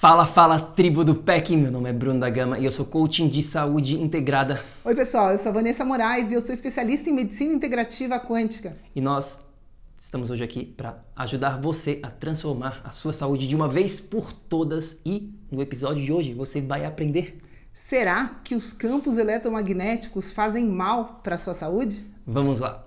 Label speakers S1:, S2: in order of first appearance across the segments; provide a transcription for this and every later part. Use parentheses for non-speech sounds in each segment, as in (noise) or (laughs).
S1: Fala, fala, tribo do PEC! Meu nome é Bruno da Gama e eu sou coaching de saúde integrada.
S2: Oi, pessoal, eu sou a Vanessa Moraes e eu sou especialista em medicina integrativa quântica.
S1: E nós estamos hoje aqui para ajudar você a transformar a sua saúde de uma vez por todas e no episódio de hoje você vai aprender.
S2: Será que os campos eletromagnéticos fazem mal para a sua saúde?
S1: Vamos lá!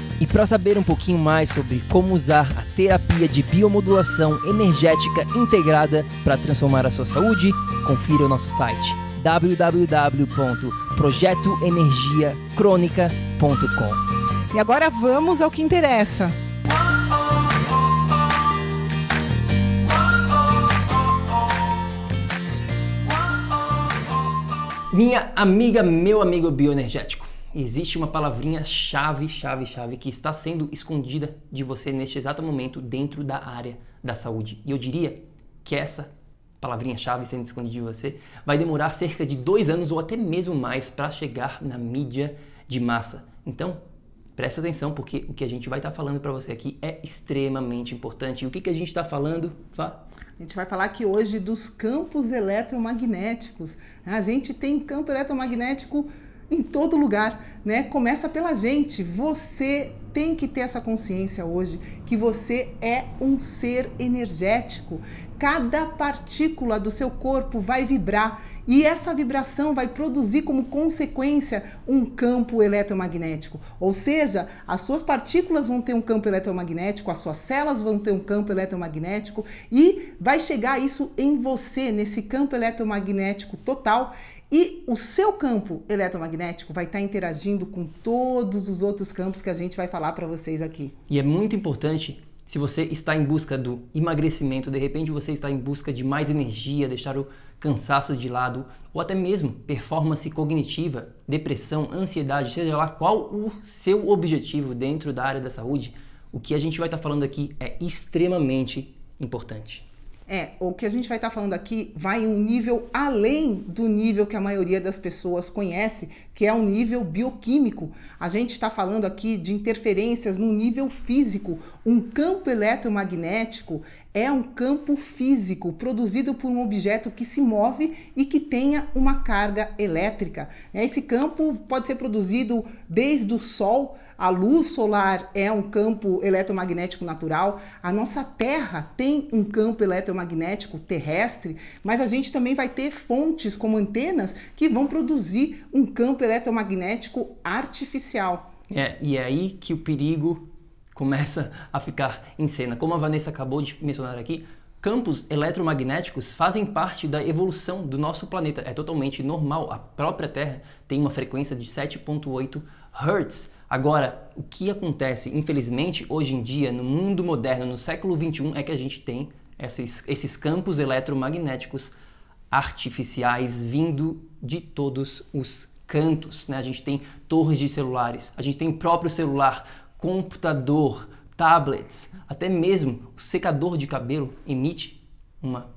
S1: E para saber um pouquinho mais sobre como usar a terapia de biomodulação energética integrada para transformar a sua saúde, confira o nosso site www.projetoenergiacronica.com.
S2: E agora vamos ao que interessa.
S1: Minha amiga, meu amigo bioenergético existe uma palavrinha chave, chave, chave que está sendo escondida de você neste exato momento dentro da área da saúde. E eu diria que essa palavrinha chave sendo escondida de você vai demorar cerca de dois anos ou até mesmo mais para chegar na mídia de massa. Então, presta atenção porque o que a gente vai estar tá falando para você aqui é extremamente importante. E o que, que a gente está falando?
S2: Vá. A gente vai falar aqui hoje dos campos eletromagnéticos. A gente tem campo eletromagnético em todo lugar, né? Começa pela gente. Você tem que ter essa consciência hoje que você é um ser energético. Cada partícula do seu corpo vai vibrar e essa vibração vai produzir como consequência um campo eletromagnético. Ou seja, as suas partículas vão ter um campo eletromagnético, as suas células vão ter um campo eletromagnético e vai chegar isso em você, nesse campo eletromagnético total e o seu campo eletromagnético vai estar interagindo com todos os outros campos que a gente vai falar para vocês aqui.
S1: E é muito importante se você está em busca do emagrecimento, de repente você está em busca de mais energia, deixar o cansaço de lado, ou até mesmo performance cognitiva, depressão, ansiedade, seja lá qual o seu objetivo dentro da área da saúde, o que a gente vai estar falando aqui é extremamente importante.
S2: É, o que a gente vai estar tá falando aqui vai um nível além do nível que a maioria das pessoas conhece, que é um nível bioquímico. A gente está falando aqui de interferências no nível físico. Um campo eletromagnético é um campo físico produzido por um objeto que se move e que tenha uma carga elétrica. Esse campo pode ser produzido desde o Sol a luz solar é um campo eletromagnético natural. A nossa Terra tem um campo eletromagnético terrestre, mas a gente também vai ter fontes como antenas que vão produzir um campo eletromagnético artificial.
S1: É, e é aí que o perigo começa a ficar em cena. Como a Vanessa acabou de mencionar aqui, campos eletromagnéticos fazem parte da evolução do nosso planeta. É totalmente normal. A própria Terra tem uma frequência de 7.8 Hz. Agora, o que acontece, infelizmente, hoje em dia, no mundo moderno, no século 21, é que a gente tem esses, esses campos eletromagnéticos artificiais vindo de todos os cantos. Né? A gente tem torres de celulares, a gente tem o próprio celular, computador, tablets, até mesmo o secador de cabelo emite uma,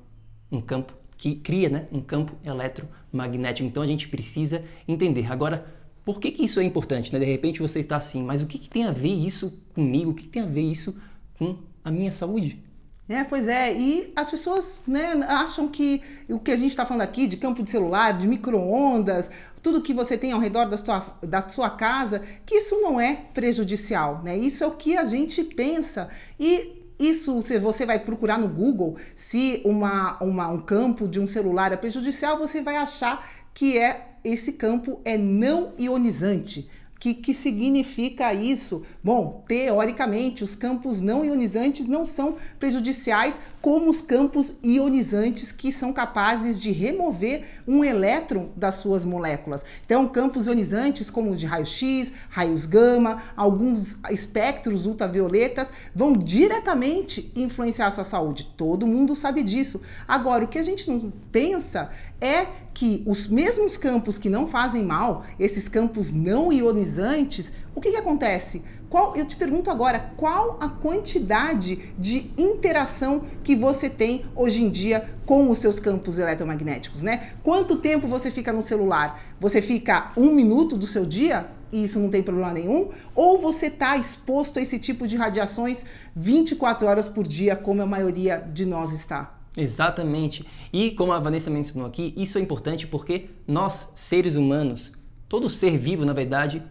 S1: um campo que cria né, um campo eletromagnético. Então a gente precisa entender. Agora, por que, que isso é importante? Né? De repente você está assim, mas o que, que tem a ver isso comigo? O que, que tem a ver isso com a minha saúde?
S2: É, pois é, e as pessoas né, acham que o que a gente está falando aqui de campo de celular, de micro-ondas, tudo que você tem ao redor da sua, da sua casa, que isso não é prejudicial, né? Isso é o que a gente pensa. E isso, se você vai procurar no Google se uma, uma, um campo de um celular é prejudicial, você vai achar que é esse campo é não ionizante. Que, que significa isso? Bom, teoricamente, os campos não ionizantes não são prejudiciais como os campos ionizantes que são capazes de remover um elétron das suas moléculas. Então, campos ionizantes como o de raio-x, raios gama, alguns espectros ultravioletas vão diretamente influenciar a sua saúde. Todo mundo sabe disso. Agora, o que a gente não pensa é que os mesmos campos que não fazem mal, esses campos não ionizantes, o que, que acontece? Qual, eu te pergunto agora, qual a quantidade de interação que você tem hoje em dia com os seus campos eletromagnéticos, né? Quanto tempo você fica no celular? Você fica um minuto do seu dia? E isso não tem problema nenhum? Ou você está exposto a esse tipo de radiações 24 horas por dia, como a maioria de nós está?
S1: Exatamente. E como a Vanessa mencionou aqui, isso é importante porque nós, seres humanos, todo ser vivo, na verdade,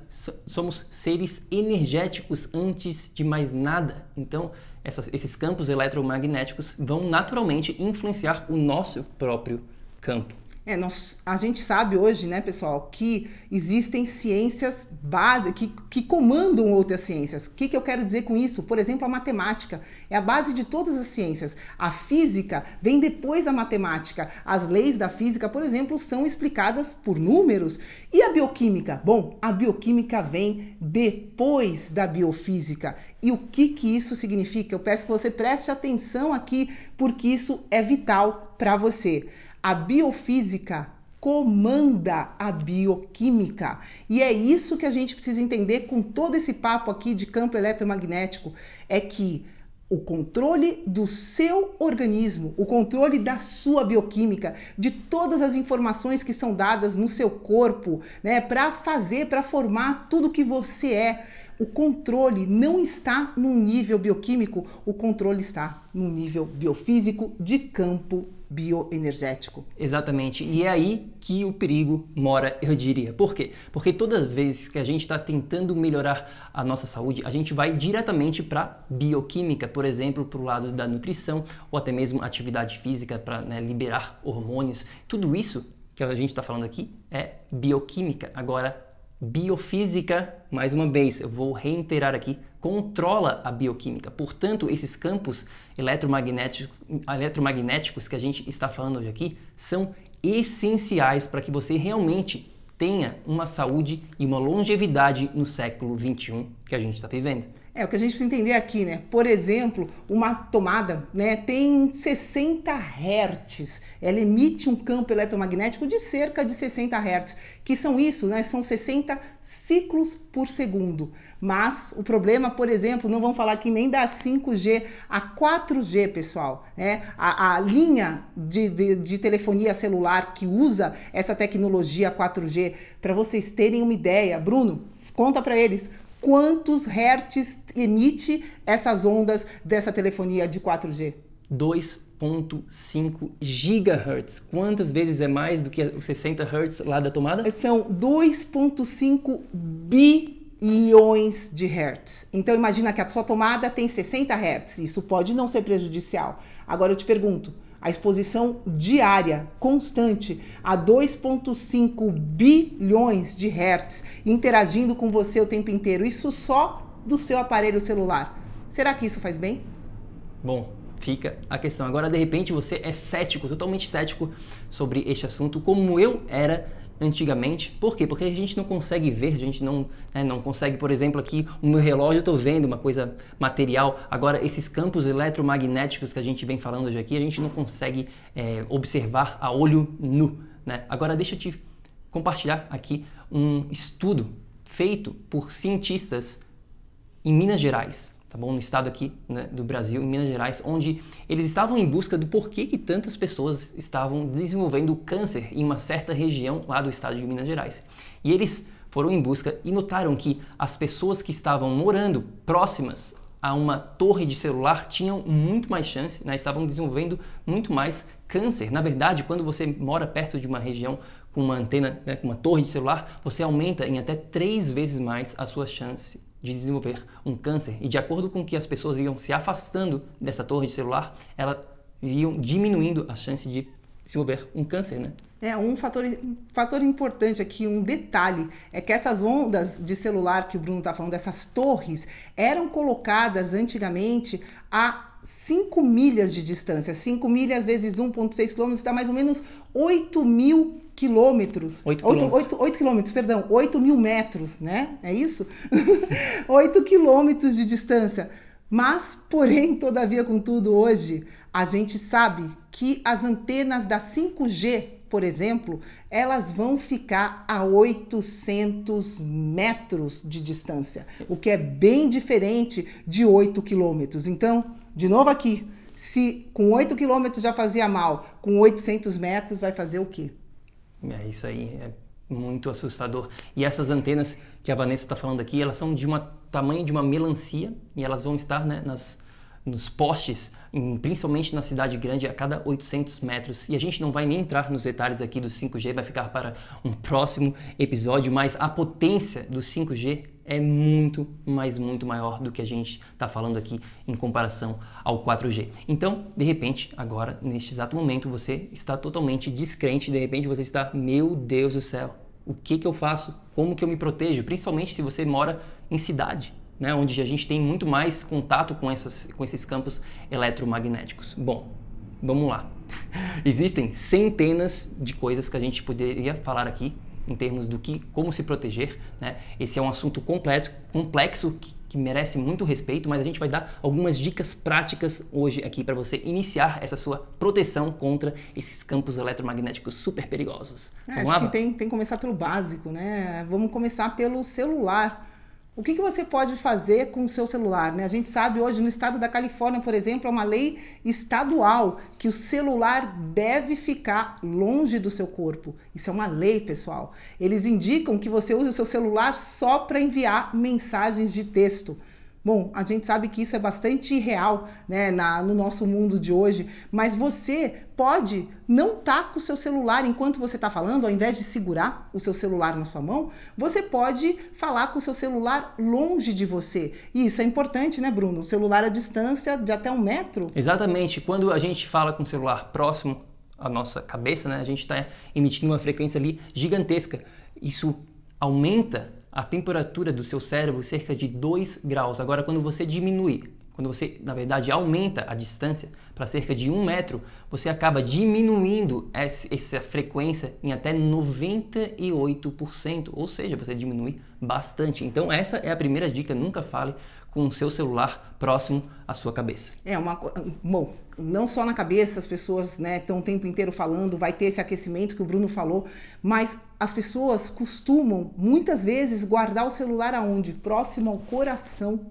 S1: somos seres energéticos antes de mais nada. Então, essas, esses campos eletromagnéticos vão naturalmente influenciar o nosso próprio campo.
S2: É, nós, a gente sabe hoje, né, pessoal, que existem ciências básicas que, que comandam outras ciências. O que, que eu quero dizer com isso? Por exemplo, a matemática é a base de todas as ciências. A física vem depois da matemática. As leis da física, por exemplo, são explicadas por números. E a bioquímica? Bom, a bioquímica vem depois da biofísica. E o que, que isso significa? Eu peço que você preste atenção aqui, porque isso é vital para você. A biofísica comanda a bioquímica. E é isso que a gente precisa entender com todo esse papo aqui de campo eletromagnético, é que o controle do seu organismo, o controle da sua bioquímica, de todas as informações que são dadas no seu corpo, né, para fazer, para formar tudo que você é. O controle não está num nível bioquímico, o controle está num nível biofísico de campo bioenergético.
S1: Exatamente. E é aí que o perigo mora, eu diria. Por quê? Porque todas as vezes que a gente está tentando melhorar a nossa saúde, a gente vai diretamente para bioquímica, por exemplo, para o lado da nutrição ou até mesmo atividade física para né, liberar hormônios. Tudo isso que a gente está falando aqui é bioquímica. Agora, biofísica, mais uma vez, eu vou reiterar aqui, controla a bioquímica. Portanto, esses campos eletromagnéticos, eletromagnéticos que a gente está falando hoje aqui são essenciais para que você realmente tenha uma saúde e uma longevidade no século 21 que a gente está vivendo.
S2: É, o que a gente precisa entender aqui, né? Por exemplo, uma tomada né, tem 60 Hz. Ela emite um campo eletromagnético de cerca de 60 Hz, que são isso, né? São 60 ciclos por segundo. Mas o problema, por exemplo, não vamos falar aqui nem da 5G a 4G, pessoal. Né? A, a linha de, de, de telefonia celular que usa essa tecnologia 4G, para vocês terem uma ideia, Bruno, conta para eles quantos hertz emite essas ondas dessa telefonia de 4G?
S1: 2.5 gigahertz. Quantas vezes é mais do que os 60 hertz lá da tomada?
S2: São 2.5 bilhões de hertz. Então imagina que a sua tomada tem 60 hertz. Isso pode não ser prejudicial. Agora eu te pergunto, a exposição diária, constante, a 2,5 bilhões de hertz interagindo com você o tempo inteiro. Isso só do seu aparelho celular. Será que isso faz bem?
S1: Bom, fica a questão. Agora, de repente, você é cético, totalmente cético sobre este assunto, como eu era antigamente. Por quê? Porque a gente não consegue ver, a gente não, né, não consegue, por exemplo, aqui o meu relógio, eu estou vendo uma coisa material. Agora, esses campos eletromagnéticos que a gente vem falando hoje aqui, a gente não consegue é, observar a olho nu. Né? Agora, deixa eu te compartilhar aqui um estudo feito por cientistas em Minas Gerais tá bom? No estado aqui né, do Brasil, em Minas Gerais, onde eles estavam em busca do porquê que tantas pessoas estavam desenvolvendo câncer em uma certa região lá do estado de Minas Gerais. E eles foram em busca e notaram que as pessoas que estavam morando próximas a uma torre de celular tinham muito mais chance, né, estavam desenvolvendo muito mais câncer. Na verdade, quando você mora perto de uma região com uma antena, né, com uma torre de celular, você aumenta em até três vezes mais a sua chance de desenvolver um câncer. E de acordo com que as pessoas iam se afastando dessa torre de celular, elas iam diminuindo a chance de desenvolver um câncer, né?
S2: É, um fator, fator importante aqui, um detalhe, é que essas ondas de celular que o Bruno está falando, essas torres, eram colocadas antigamente a 5 milhas de distância. 5 milhas vezes 1,6 quilômetros dá mais ou menos 8 mil quilômetros.
S1: 8
S2: quilômetros. 8, 8, 8 quilômetros, perdão, 8 mil metros, né? É isso? (laughs) 8 quilômetros de distância. Mas, porém, todavia, contudo, hoje, a gente sabe que as antenas da 5G, por exemplo, elas vão ficar a 800 metros de distância, o que é bem diferente de 8 quilômetros. Então, de novo aqui, se com 8 quilômetros já fazia mal, com 800 metros vai fazer o quê?
S1: É isso aí, é muito assustador. E essas antenas que a Vanessa está falando aqui, elas são de um tamanho de uma melancia e elas vão estar né, nas nos postes, em, principalmente na cidade grande, a cada 800 metros. E a gente não vai nem entrar nos detalhes aqui do 5G, vai ficar para um próximo episódio, mas a potência do 5G é muito, mas muito maior do que a gente está falando aqui em comparação ao 4G. Então, de repente, agora, neste exato momento, você está totalmente descrente, de repente você está, meu Deus do céu, o que, que eu faço? Como que eu me protejo? Principalmente se você mora em cidade né, onde a gente tem muito mais contato com, essas, com esses campos eletromagnéticos. Bom, vamos lá. (laughs) Existem centenas de coisas que a gente poderia falar aqui em termos do que, como se proteger. Né? Esse é um assunto complexo, complexo que, que merece muito respeito, mas a gente vai dar algumas dicas práticas hoje aqui para você iniciar essa sua proteção contra esses campos eletromagnéticos super perigosos.
S2: É, acho lá, que tem, tem que começar pelo básico, né? Vamos começar pelo celular. O que, que você pode fazer com o seu celular? Né? A gente sabe hoje no estado da Califórnia, por exemplo, é uma lei estadual que o celular deve ficar longe do seu corpo. Isso é uma lei, pessoal. Eles indicam que você use o seu celular só para enviar mensagens de texto. Bom, a gente sabe que isso é bastante real né, na, no nosso mundo de hoje, mas você pode não estar tá com o seu celular enquanto você está falando, ao invés de segurar o seu celular na sua mão, você pode falar com o seu celular longe de você. E isso é importante, né, Bruno? O celular à distância de até um metro.
S1: Exatamente. Quando a gente fala com o celular próximo à nossa cabeça, né, a gente está emitindo uma frequência ali gigantesca. Isso aumenta a temperatura do seu cérebro cerca de 2 graus. Agora, quando você diminui, quando você, na verdade, aumenta a distância para cerca de um metro, você acaba diminuindo essa frequência em até 98%, ou seja, você diminui bastante. Então, essa é a primeira dica: nunca fale com o seu celular próximo à sua cabeça.
S2: É uma. Bom, não só na cabeça, as pessoas né, estão o tempo inteiro falando, vai ter esse aquecimento que o Bruno falou, mas as pessoas costumam muitas vezes guardar o celular aonde? Próximo ao coração,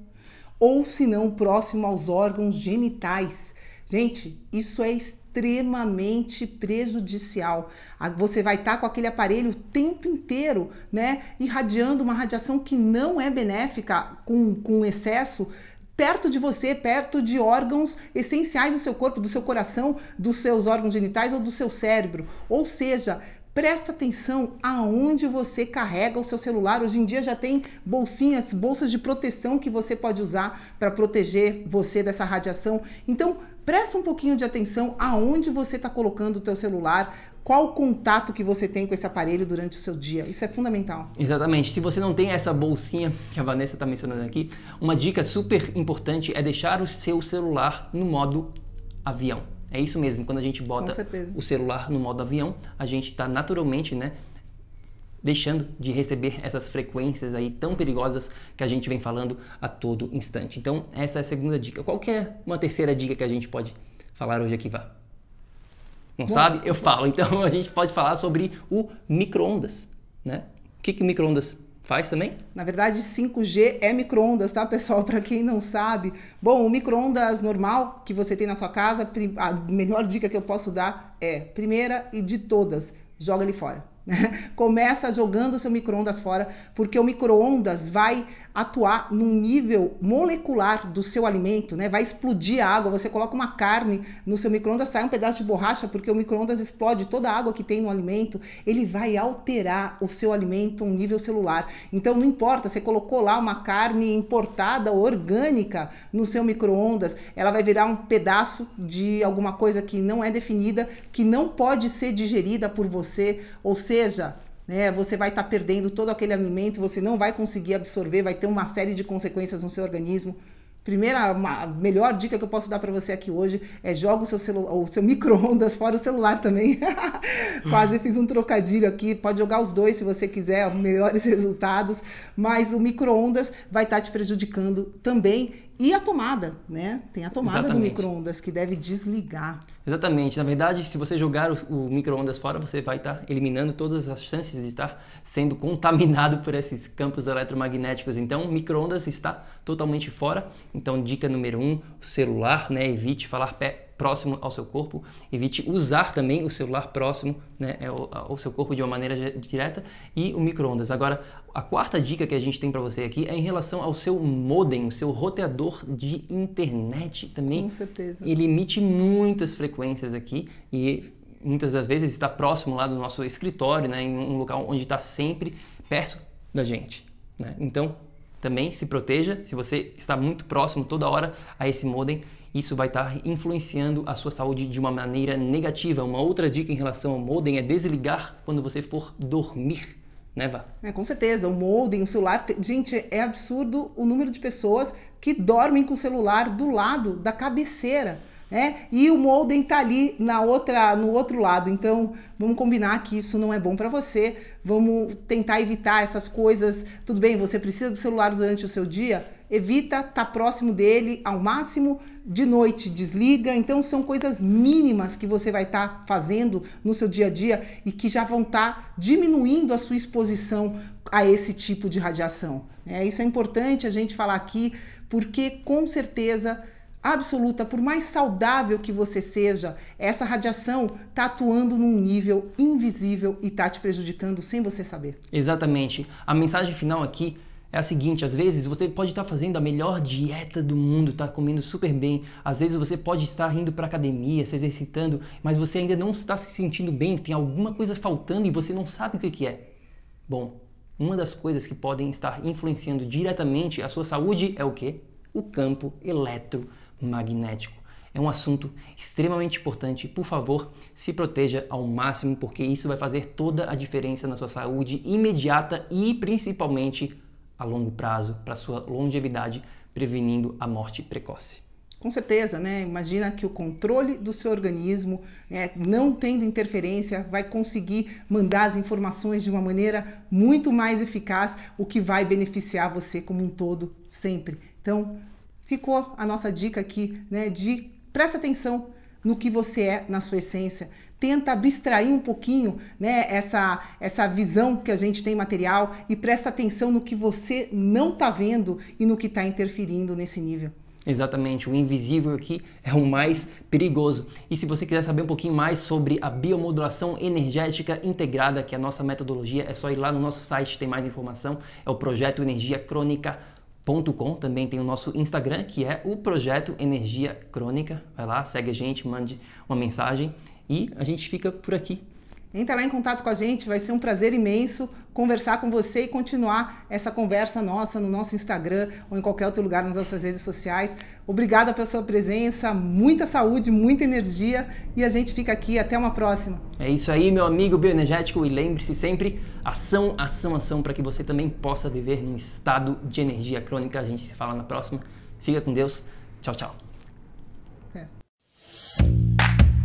S2: ou se não, próximo aos órgãos genitais. Gente, isso é extremamente prejudicial. Você vai estar com aquele aparelho o tempo inteiro, né? Irradiando uma radiação que não é benéfica com, com excesso perto de você, perto de órgãos essenciais do seu corpo, do seu coração, dos seus órgãos genitais ou do seu cérebro. Ou seja, Presta atenção aonde você carrega o seu celular. Hoje em dia já tem bolsinhas, bolsas de proteção que você pode usar para proteger você dessa radiação. Então, presta um pouquinho de atenção aonde você está colocando o teu celular, qual o contato que você tem com esse aparelho durante o seu dia. Isso é fundamental.
S1: Exatamente. Se você não tem essa bolsinha que a Vanessa está mencionando aqui, uma dica super importante é deixar o seu celular no modo avião. É isso mesmo, quando a gente bota o celular no modo avião, a gente está naturalmente, né, deixando de receber essas frequências aí tão perigosas que a gente vem falando a todo instante. Então, essa é a segunda dica. Qual é uma terceira dica que a gente pode falar hoje aqui, Vá? Não Bom, sabe? Eu falo. Então, (laughs) a gente pode falar sobre o micro-ondas, né? O que, que o micro-ondas Faz também?
S2: Na verdade, 5G é micro-ondas, tá, pessoal? (laughs) Para quem não sabe. Bom, o micro-ondas normal que você tem na sua casa, a melhor dica que eu posso dar é: primeira e de todas, joga ele fora. Né? (laughs) Começa jogando o seu micro-ondas fora, porque o micro-ondas vai atuar num nível molecular do seu alimento, né? Vai explodir a água. Você coloca uma carne no seu micro-ondas, sai um pedaço de borracha, porque o micro-ondas explode toda a água que tem no alimento. Ele vai alterar o seu alimento um nível celular. Então não importa, você colocou lá uma carne importada, orgânica, no seu micro-ondas, ela vai virar um pedaço de alguma coisa que não é definida, que não pode ser digerida por você, ou seja, né? Você vai estar tá perdendo todo aquele alimento, você não vai conseguir absorver, vai ter uma série de consequências no seu organismo. Primeira, a melhor dica que eu posso dar para você aqui hoje é joga o seu, celular, o seu (laughs) micro-ondas fora o celular também. (laughs) Quase fiz um trocadilho aqui. Pode jogar os dois se você quiser, (laughs) melhores resultados. Mas o micro-ondas vai estar tá te prejudicando também e a tomada, né? Tem a tomada Exatamente. do micro-ondas que deve desligar.
S1: Exatamente. Na verdade, se você jogar o, o micro-ondas fora, você vai estar tá eliminando todas as chances de estar sendo contaminado por esses campos eletromagnéticos. Então, o micro-ondas está totalmente fora. Então, dica número um, o celular, né? Evite falar pé próximo ao seu corpo, evite usar também o celular próximo né, ao, seu corpo de uma maneira direta e o micro-ondas. Agora, a quarta dica que a gente tem para você aqui é em relação ao seu modem, o seu roteador de internet também.
S2: Com certeza.
S1: Ele emite muitas frequências aqui e muitas das vezes está próximo lá do nosso escritório, né, em um local onde está sempre perto da gente. Né? Então, também se proteja se você está muito próximo toda hora a esse modem isso vai estar influenciando a sua saúde de uma maneira negativa. Uma outra dica em relação ao modem é desligar quando você for dormir. Né, Vá?
S2: É, com certeza, o modem, o celular. Gente, é absurdo o número de pessoas que dormem com o celular do lado da cabeceira. Né? e o modem tá ali na outra, no outro lado. Então, vamos combinar que isso não é bom para você. Vamos tentar evitar essas coisas. Tudo bem, você precisa do celular durante o seu dia? Evita estar tá próximo dele ao máximo de noite desliga. Então são coisas mínimas que você vai estar tá fazendo no seu dia a dia e que já vão estar tá diminuindo a sua exposição a esse tipo de radiação. É, isso é importante a gente falar aqui, porque com certeza absoluta, por mais saudável que você seja, essa radiação está atuando num nível invisível e está te prejudicando sem você saber.
S1: Exatamente. A mensagem final aqui é a seguinte: às vezes você pode estar fazendo a melhor dieta do mundo, estar tá comendo super bem, às vezes você pode estar indo para academia, se exercitando, mas você ainda não está se sentindo bem, tem alguma coisa faltando e você não sabe o que, que é. Bom, uma das coisas que podem estar influenciando diretamente a sua saúde é o que? O campo eletromagnético. É um assunto extremamente importante. Por favor, se proteja ao máximo, porque isso vai fazer toda a diferença na sua saúde imediata e principalmente a longo prazo para sua longevidade, prevenindo a morte precoce.
S2: Com certeza, né? Imagina que o controle do seu organismo, é, não tendo interferência, vai conseguir mandar as informações de uma maneira muito mais eficaz, o que vai beneficiar você como um todo sempre. Então, ficou a nossa dica aqui, né? De presta atenção no que você é na sua essência, tenta abstrair um pouquinho né, essa, essa visão que a gente tem material e presta atenção no que você não está vendo e no que está interferindo nesse nível.
S1: Exatamente, o invisível aqui é o mais perigoso. E se você quiser saber um pouquinho mais sobre a biomodulação energética integrada, que é a nossa metodologia, é só ir lá no nosso site, tem mais informação. É o projeto Energia Crônica Com. Também tem o nosso Instagram, que é o Projeto Energia Crônica. Vai lá, segue a gente, mande uma mensagem e a gente fica por aqui.
S2: Entra lá em contato com a gente, vai ser um prazer imenso conversar com você e continuar essa conversa nossa no nosso Instagram ou em qualquer outro lugar nas nossas redes sociais. Obrigada pela sua presença, muita saúde, muita energia e a gente fica aqui. Até uma próxima.
S1: É isso aí, meu amigo bioenergético, e lembre-se sempre: ação, ação, ação, para que você também possa viver num estado de energia crônica. A gente se fala na próxima. Fica com Deus. Tchau, tchau. É.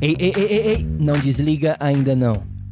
S1: Ei, ei, ei, ei, ei, não desliga ainda não.